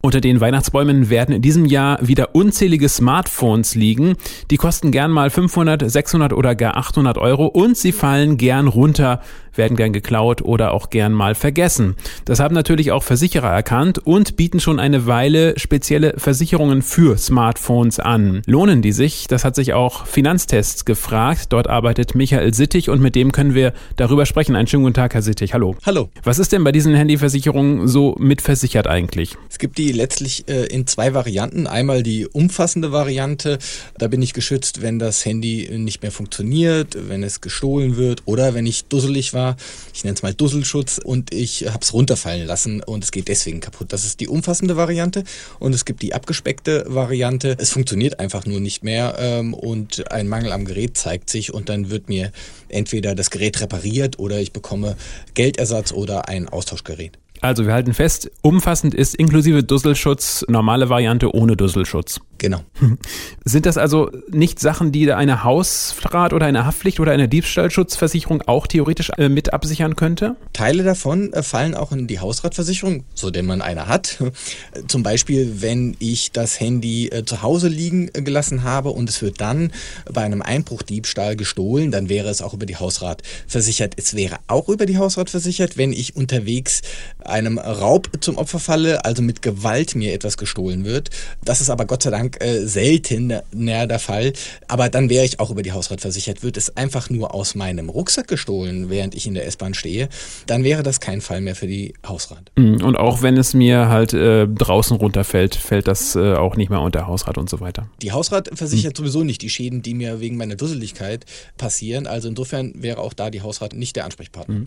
Unter den Weihnachtsbäumen werden in diesem Jahr wieder unzählige Smartphones liegen. Die kosten gern mal 500, 600 oder gar 800 Euro und sie fallen gern runter, werden gern geklaut oder auch gern mal vergessen. Das haben natürlich auch Versicherer erkannt und bieten schon eine Weile spezielle Versicherungen für Smartphones an. Lohnen die sich? Das hat sich auch Finanztests gefragt. Dort arbeitet Michael Sittig und mit dem können wir darüber sprechen. Einen schönen guten Tag, Herr Sittig. Hallo. Hallo. Was ist denn bei diesen Handyversicherungen so mitversichert eigentlich? Es gibt die letztlich äh, in zwei Varianten. Einmal die umfassende Variante. Da bin ich geschützt, wenn das Handy nicht mehr funktioniert, wenn es gestohlen wird oder wenn ich dusselig war ich nenne es mal Dusselschutz und ich habe es runterfallen lassen und es geht deswegen kaputt. Das ist die umfassende Variante und es gibt die abgespeckte Variante. Es funktioniert einfach nur nicht mehr ähm, und ein Mangel am Gerät zeigt sich und dann wird mir entweder das Gerät repariert oder ich bekomme Geldersatz oder ein Austauschgerät. Also wir halten fest, umfassend ist inklusive Dusselschutz normale Variante ohne Dusselschutz. Genau. Sind das also nicht Sachen, die eine Hausrat oder eine Haftpflicht oder eine Diebstahlschutzversicherung auch theoretisch äh, mit absichern könnte? Teile davon äh, fallen auch in die Hausratversicherung, so denn man eine hat. Zum Beispiel, wenn ich das Handy äh, zu Hause liegen gelassen habe und es wird dann bei einem Einbruchdiebstahl gestohlen, dann wäre es auch über die Hausrat versichert. Es wäre auch über die Hausrat versichert, wenn ich unterwegs einem Raub zum Opfer falle, also mit Gewalt mir etwas gestohlen wird. Das ist aber Gott sei Dank Dank äh, seltener der Fall. Aber dann wäre ich auch über die Hausrat versichert. Wird es einfach nur aus meinem Rucksack gestohlen, während ich in der S-Bahn stehe, dann wäre das kein Fall mehr für die Hausrat. Mhm. Und auch wenn es mir halt äh, draußen runterfällt, fällt das äh, auch nicht mehr unter Hausrat und so weiter. Die Hausrat versichert mhm. sowieso nicht die Schäden, die mir wegen meiner Dusseligkeit passieren. Also insofern wäre auch da die Hausrat nicht der Ansprechpartner. Mhm.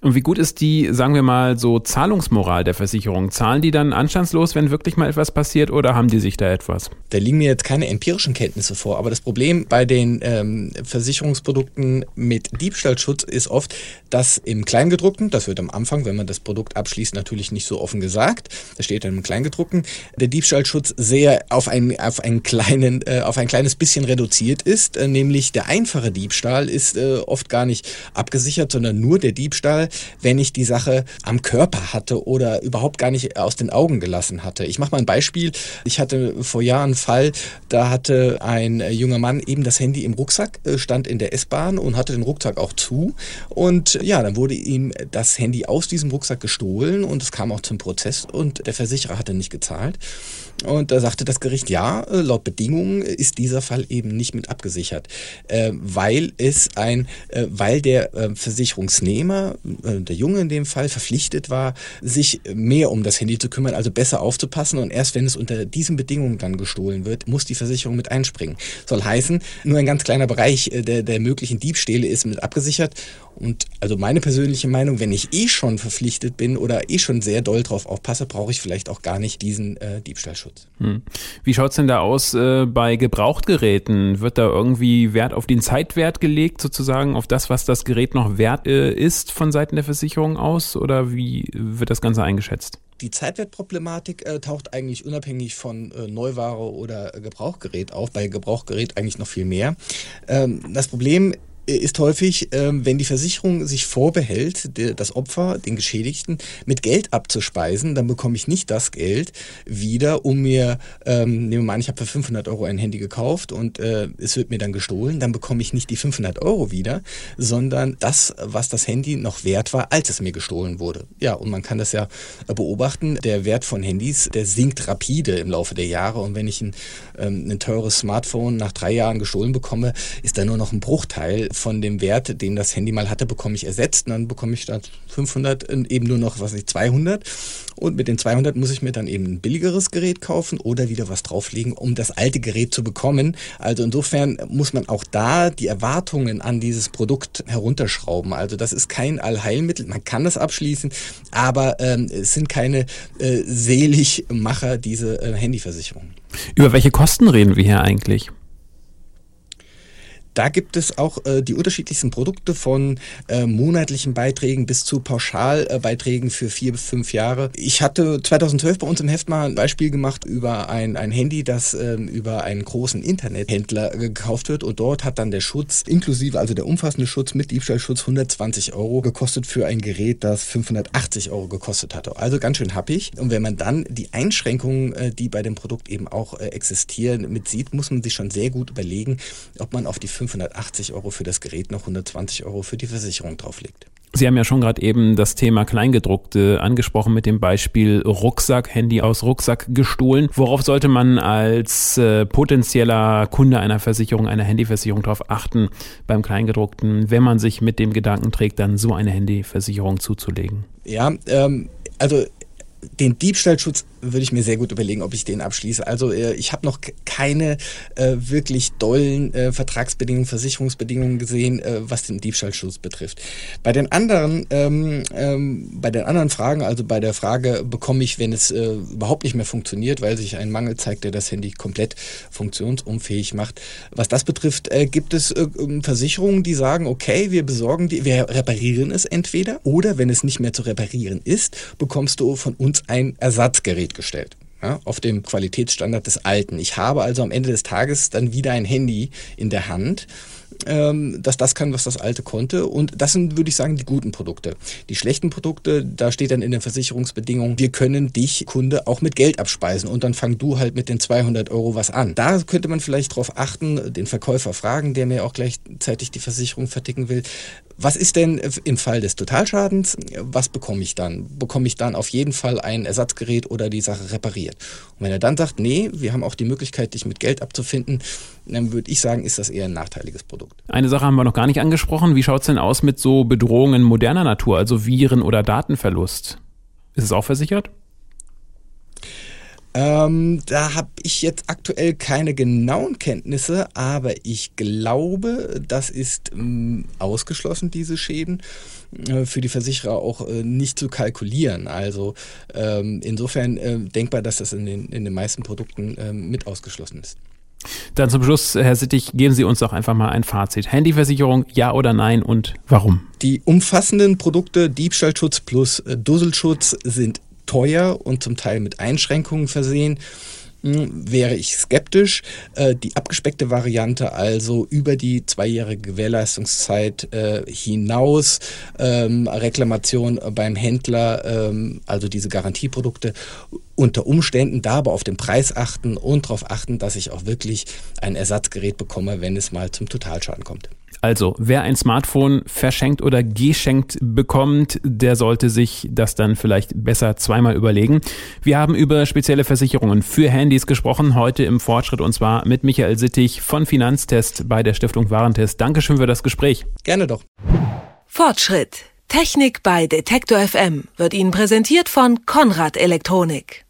Und wie gut ist die, sagen wir mal, so Zahlungsmoral der Versicherung? Zahlen die dann anstandslos, wenn wirklich mal etwas passiert oder haben die sich da etwas? Da liegen mir jetzt keine empirischen Kenntnisse vor, aber das Problem bei den ähm, Versicherungsprodukten mit Diebstahlschutz ist oft, dass im Kleingedruckten, das wird am Anfang, wenn man das Produkt abschließt, natürlich nicht so offen gesagt, da steht dann im Kleingedruckten, der Diebstahlschutz sehr auf ein, auf einen kleinen, äh, auf ein kleines bisschen reduziert ist, äh, nämlich der einfache Diebstahl ist äh, oft gar nicht abgesichert, sondern nur der Diebstahl, wenn ich die Sache am Körper hatte oder überhaupt gar nicht aus den Augen gelassen hatte. Ich mache mal ein Beispiel. Ich hatte vor Jahren einen Fall, da hatte ein äh, junger Mann eben das Handy im Rucksack, äh, stand in der S-Bahn und hatte den Rucksack auch zu. Und ja, dann wurde ihm das Handy aus diesem Rucksack gestohlen und es kam auch zum Prozess und der Versicherer hatte nicht gezahlt. Und da sagte das Gericht, ja, äh, laut Bedingungen ist dieser Fall eben nicht mit abgesichert, weil es ein, weil der Versicherungsnehmer, der Junge in dem Fall, verpflichtet war, sich mehr um das Handy zu kümmern, also besser aufzupassen. Und erst wenn es unter diesen Bedingungen dann gestohlen gestohlen wird, muss die Versicherung mit einspringen. Soll heißen, nur ein ganz kleiner Bereich äh, der, der möglichen Diebstähle ist mit abgesichert. Und also meine persönliche Meinung, wenn ich eh schon verpflichtet bin oder eh schon sehr doll drauf aufpasse, brauche ich vielleicht auch gar nicht diesen äh, Diebstahlschutz. Hm. Wie schaut es denn da aus äh, bei Gebrauchtgeräten? Wird da irgendwie Wert auf den Zeitwert gelegt, sozusagen auf das, was das Gerät noch wert äh, ist von Seiten der Versicherung aus? Oder wie wird das Ganze eingeschätzt? Die Zeitwertproblematik äh, taucht eigentlich unabhängig von äh, Neuware oder äh, Gebrauchgerät auf, bei Gebrauchgerät eigentlich noch viel mehr. Ähm, das Problem ist häufig, ähm, wenn die Versicherung sich vorbehält, das Opfer, den Geschädigten, mit Geld abzuspeisen, dann bekomme ich nicht das Geld wieder, um mir, ähm, nehmen wir mal an, ich habe für 500 Euro ein Handy gekauft und äh, es wird mir dann gestohlen, dann bekomme ich nicht die 500 Euro wieder, sondern das, was das Handy noch wert war, als es mir gestohlen wurde. Ja, und man kann das ja beobachten, der Wert von Handys, der sinkt rapide im Laufe der Jahre und wenn ich ein, ähm, ein teures Smartphone nach drei Jahren gestohlen bekomme, ist da nur noch ein Bruchteil von dem Wert, den das Handy mal hatte, bekomme ich ersetzt. Und dann bekomme ich statt 500 eben nur noch, was ich, 200. Und mit den 200 muss ich mir dann eben ein billigeres Gerät kaufen oder wieder was drauflegen, um das alte Gerät zu bekommen. Also insofern muss man auch da die Erwartungen an dieses Produkt herunterschrauben. Also das ist kein Allheilmittel. Man kann es abschließen, aber ähm, es sind keine äh, Seligmacher, diese äh, Handyversicherungen. Über welche Kosten reden wir hier eigentlich? Da gibt es auch äh, die unterschiedlichsten Produkte von äh, monatlichen Beiträgen bis zu Pauschalbeiträgen für vier bis fünf Jahre. Ich hatte 2012 bei uns im Heft mal ein Beispiel gemacht über ein, ein Handy, das äh, über einen großen Internethändler gekauft wird und dort hat dann der Schutz inklusive, also der umfassende Schutz mit Diebstahlschutz 120 Euro gekostet für ein Gerät, das 580 Euro gekostet hatte. Also ganz schön happig. Und wenn man dann die Einschränkungen, äh, die bei dem Produkt eben auch äh, existieren, mit sieht, muss man sich schon sehr gut überlegen, ob man auf die 580 Euro für das Gerät noch 120 Euro für die Versicherung drauflegt. Sie haben ja schon gerade eben das Thema Kleingedruckte angesprochen mit dem Beispiel Rucksack, Handy aus Rucksack gestohlen. Worauf sollte man als äh, potenzieller Kunde einer Versicherung, einer Handyversicherung darauf achten beim Kleingedruckten, wenn man sich mit dem Gedanken trägt, dann so eine Handyversicherung zuzulegen? Ja, ähm, also den Diebstahlschutz würde ich mir sehr gut überlegen, ob ich den abschließe. Also äh, ich habe noch keine äh, wirklich dollen äh, Vertragsbedingungen, Versicherungsbedingungen gesehen, äh, was den Diebstahlschutz betrifft. Bei den anderen, ähm, ähm, bei den anderen Fragen, also bei der Frage, bekomme ich, wenn es äh, überhaupt nicht mehr funktioniert, weil sich ein Mangel zeigt, der das Handy komplett funktionsunfähig macht. Was das betrifft, äh, gibt es ähm, Versicherungen, die sagen, okay, wir besorgen die, wir reparieren es entweder oder wenn es nicht mehr zu reparieren ist, bekommst du von uns ein Ersatzgerät Gerät gestellt. Ja, auf dem Qualitätsstandard des alten. Ich habe also am Ende des Tages dann wieder ein Handy in der Hand, ähm, dass das kann, was das alte konnte. Und das sind, würde ich sagen, die guten Produkte. Die schlechten Produkte, da steht dann in den Versicherungsbedingungen, wir können dich, Kunde, auch mit Geld abspeisen und dann fang du halt mit den 200 Euro was an. Da könnte man vielleicht darauf achten, den Verkäufer fragen, der mir auch gleichzeitig die Versicherung verticken will, was ist denn im Fall des Totalschadens? Was bekomme ich dann? Bekomme ich dann auf jeden Fall ein Ersatzgerät oder die Sache repariert? Und wenn er dann sagt, nee, wir haben auch die Möglichkeit, dich mit Geld abzufinden, dann würde ich sagen, ist das eher ein nachteiliges Produkt. Eine Sache haben wir noch gar nicht angesprochen. Wie schaut es denn aus mit so Bedrohungen moderner Natur, also Viren oder Datenverlust? Ist es auch versichert? Ähm, da habe ich jetzt aktuell keine genauen Kenntnisse, aber ich glaube, das ist ähm, ausgeschlossen, diese Schäden äh, für die Versicherer auch äh, nicht zu kalkulieren. Also ähm, insofern äh, denkbar, dass das in den, in den meisten Produkten ähm, mit ausgeschlossen ist. Dann zum Schluss, Herr Sittig, geben Sie uns doch einfach mal ein Fazit. Handyversicherung, ja oder nein und warum? Die umfassenden Produkte Diebstahlschutz plus äh, Dusselschutz sind teuer und zum Teil mit Einschränkungen versehen hm, wäre ich skeptisch. Äh, die abgespeckte Variante, also über die zweijährige Gewährleistungszeit äh, hinaus, ähm, Reklamation beim Händler, ähm, also diese Garantieprodukte, unter Umständen da aber auf den Preis achten und darauf achten, dass ich auch wirklich ein Ersatzgerät bekomme, wenn es mal zum Totalschaden kommt. Also, wer ein Smartphone verschenkt oder geschenkt bekommt, der sollte sich das dann vielleicht besser zweimal überlegen. Wir haben über spezielle Versicherungen für Handys gesprochen, heute im Fortschritt und zwar mit Michael Sittig von Finanztest bei der Stiftung Warentest. Dankeschön für das Gespräch. Gerne doch. Fortschritt. Technik bei Detektor FM wird Ihnen präsentiert von Konrad Elektronik.